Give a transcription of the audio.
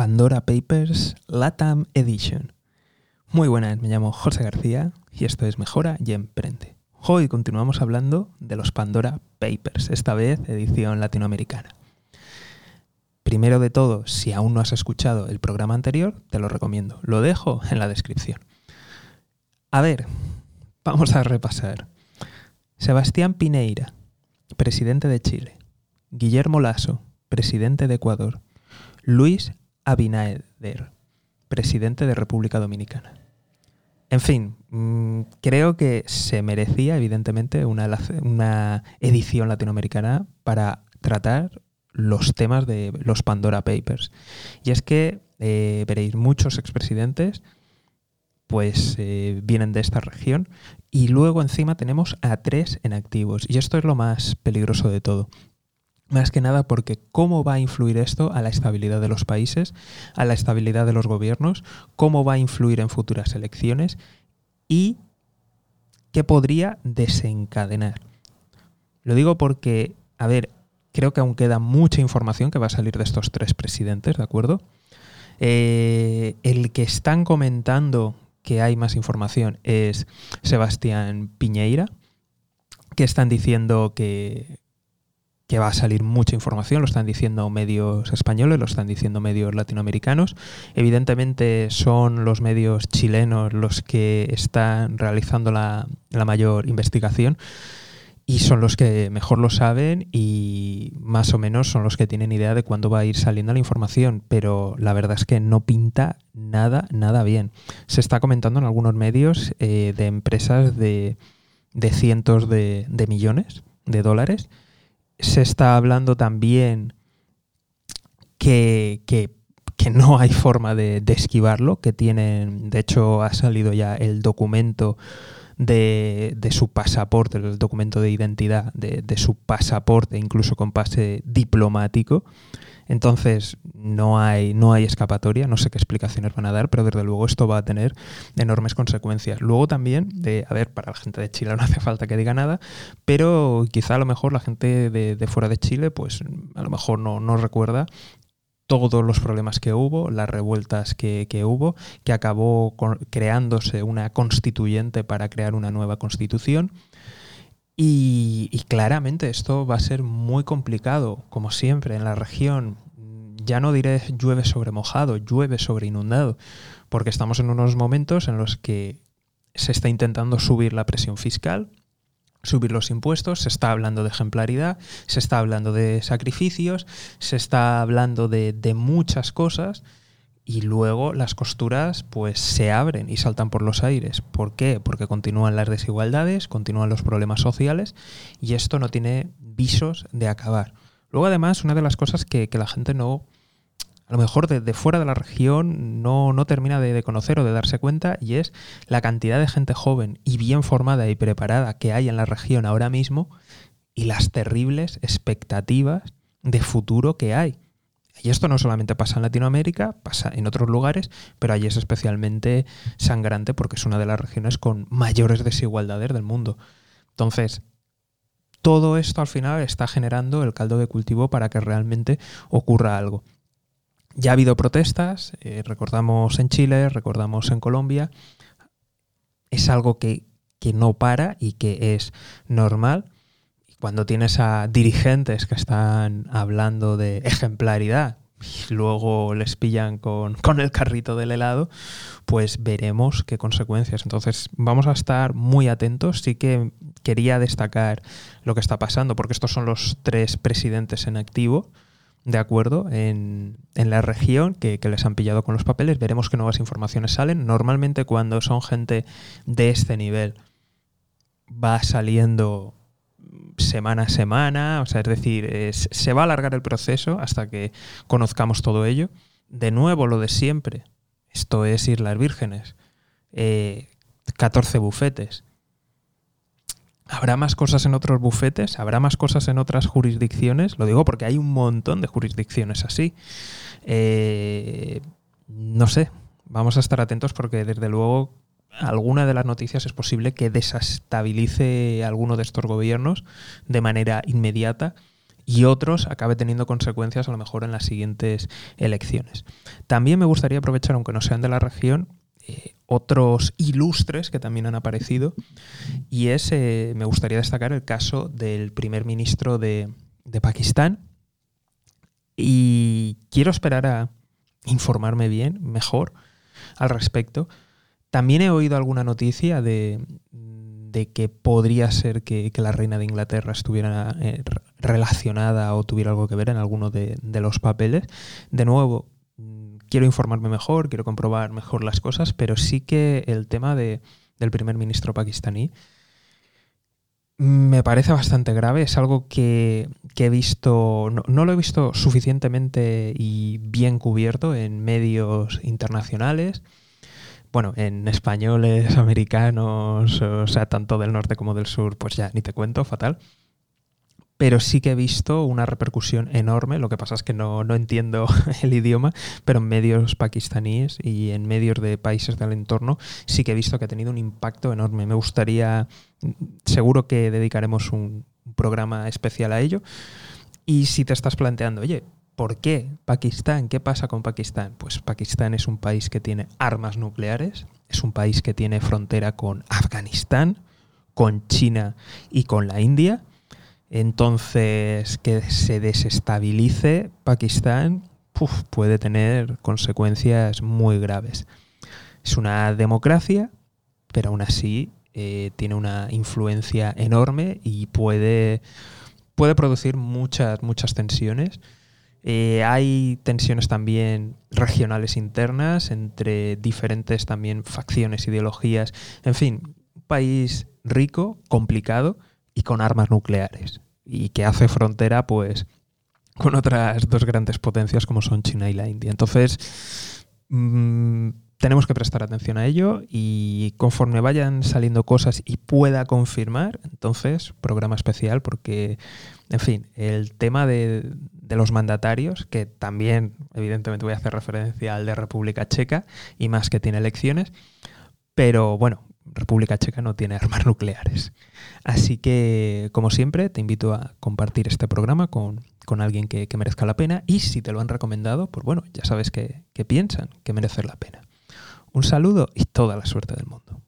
Pandora Papers LATAM Edition. Muy buenas, me llamo José García y esto es Mejora y Emprende. Hoy continuamos hablando de los Pandora Papers, esta vez edición latinoamericana. Primero de todo, si aún no has escuchado el programa anterior, te lo recomiendo. Lo dejo en la descripción. A ver, vamos a repasar. Sebastián Pineira, presidente de Chile. Guillermo Lasso, presidente de Ecuador. Luis Abinader, presidente de República Dominicana. En fin, mm, creo que se merecía evidentemente una, edición latinoamericana para tratar los temas de los Pandora Papers. Y es que eh, veréis muchos expresidentes pues eh, vienen de esta región y luego encima tenemos a tres en activos y esto es lo más peligroso de todo. Más que nada porque cómo va a influir esto a la estabilidad de los países, a la estabilidad de los gobiernos, cómo va a influir en futuras elecciones y qué podría desencadenar. Lo digo porque, a ver, creo que aún queda mucha información que va a salir de estos tres presidentes, ¿de acuerdo? Eh, el que están comentando que hay más información es Sebastián Piñeira, que están diciendo que, que va a salir mucha información, lo están diciendo medios españoles, lo están diciendo medios latinoamericanos. Evidentemente son los medios chilenos los que están realizando la, mayor investigación y son los que mejor lo saben y más o menos son los que tienen idea de cuándo va a ir saliendo la información, pero la verdad es que no pinta nada, nada bien. Se está comentando en algunos medios eh, de empresas de, cientos de, de millones de dólares se está hablando también que, no hay forma de, esquivarlo, que tienen, de hecho ha salido ya el documento de, su pasaporte, el documento de identidad de, de su pasaporte, incluso con pase diplomático, entonces, no hay, no hay escapatoria, no sé qué explicaciones van a dar, pero desde luego esto va a tener enormes consecuencias. Luego también, de, a ver, para la gente de Chile no hace falta que diga nada, pero quizá a lo mejor la gente de, fuera de Chile, pues a lo mejor no, no recuerda todos los problemas que hubo, las revueltas que, hubo, que acabó creándose una constituyente para crear una nueva constitución. Y, claramente esto va a ser muy complicado, como siempre, en la región. Ya no diré llueve sobre mojado, llueve sobre inundado, porque estamos en unos momentos en los que se está intentando subir la presión fiscal, subir los impuestos, se está hablando de ejemplaridad, se está hablando de sacrificios, se está hablando de, de muchas cosas y luego las costuras pues se abren y saltan por los aires. ¿Por qué? Porque continúan las desigualdades, continúan los problemas sociales y esto no tiene visos de acabar. Luego además una de las cosas que, la gente no, a lo mejor de, fuera de la región no, no termina de, de, conocer o de darse cuenta y es la cantidad de gente joven y bien formada y preparada que hay en la región ahora mismo y las terribles expectativas de futuro que hay. Y esto no solamente pasa en Latinoamérica, pasa en otros lugares, pero allí es especialmente sangrante porque es una de las regiones con mayores desigualdades del mundo. Entonces, todo esto al final está generando el caldo de cultivo para que realmente ocurra algo. Ya ha habido protestas, eh, recordamos en Chile, recordamos en Colombia, es algo que, que no para y que es normal cuando tienes a dirigentes que están hablando de ejemplaridad y luego les pillan con, el carrito del helado, pues veremos qué consecuencias. Entonces vamos a estar muy atentos. Sí que quería destacar lo que está pasando, porque estos son los tres presidentes en activo, de acuerdo, en, la región que, que, les han pillado con los papeles. Veremos qué nuevas informaciones salen. Normalmente cuando son gente de este nivel va saliendo semana a semana, o sea, es decir, se va a alargar el proceso hasta que conozcamos todo ello. De nuevo, lo de siempre, esto es Islas Vírgenes, 14 eh, bufetes. ¿Habrá más cosas en otros bufetes? ¿Habrá más cosas en otras jurisdicciones? Lo digo porque hay un montón de jurisdicciones así. Eh, no sé, vamos a estar atentos porque desde luego alguna de las noticias es posible que desestabilice alguno de estos gobiernos de manera inmediata y otros acabe teniendo consecuencias a lo mejor en las siguientes elecciones. También me gustaría aprovechar, aunque no sean de la región, eh, otros ilustres que también han aparecido y es, eh, me gustaría destacar el caso del primer ministro de, de Pakistán y quiero esperar a informarme bien, mejor, al respecto. También he oído alguna noticia de, que podría ser que, la reina de Inglaterra estuviera eh, relacionada o tuviera algo que ver en alguno de, los papeles. De nuevo, quiero informarme mejor, quiero comprobar mejor las cosas, pero sí que el tema del primer ministro pakistaní me parece bastante grave. Es algo que, he visto, no, lo he visto suficientemente y bien cubierto en medios internacionales. Bueno, en españoles, americanos, o sea, tanto del norte como del sur, pues ya ni te cuento, fatal pero sí que he visto una repercusión enorme. Lo que pasa es que no, entiendo el idioma, pero en medios pakistaníes y en medios de países del entorno sí que he visto que ha tenido un impacto enorme. Me gustaría, seguro que dedicaremos un programa especial a ello. Y si te estás planteando, oye, ¿por qué Pakistán? ¿Qué pasa con Pakistán? Pues Pakistán es un país que tiene armas nucleares, es un país que tiene frontera con Afganistán, con China y con la India entonces, que se desestabilice Pakistán puede tener consecuencias muy graves. Es una democracia, pero aún así eh, tiene una influencia enorme y puede, puede producir muchas, muchas tensiones. Eh, hay tensiones también regionales internas entre diferentes también facciones, ideologías. En fin, un país rico, complicado, y con armas nucleares y que hace frontera pues con otras dos grandes potencias como son China y la India. Entonces, mm, tenemos que prestar atención a ello y conforme vayan saliendo cosas y pueda confirmar, entonces, programa especial porque, en fin, el tema de, de los mandatarios, que también evidentemente voy a hacer referencia al de República Checa y más que tiene elecciones, pero bueno, República Checa no tiene armas nucleares. Así que, como siempre, te invito a compartir este programa con, alguien que, merezca la pena y si te lo han recomendado, pues bueno, ya sabes que, que piensan que merece la pena. Un saludo y toda la suerte del mundo.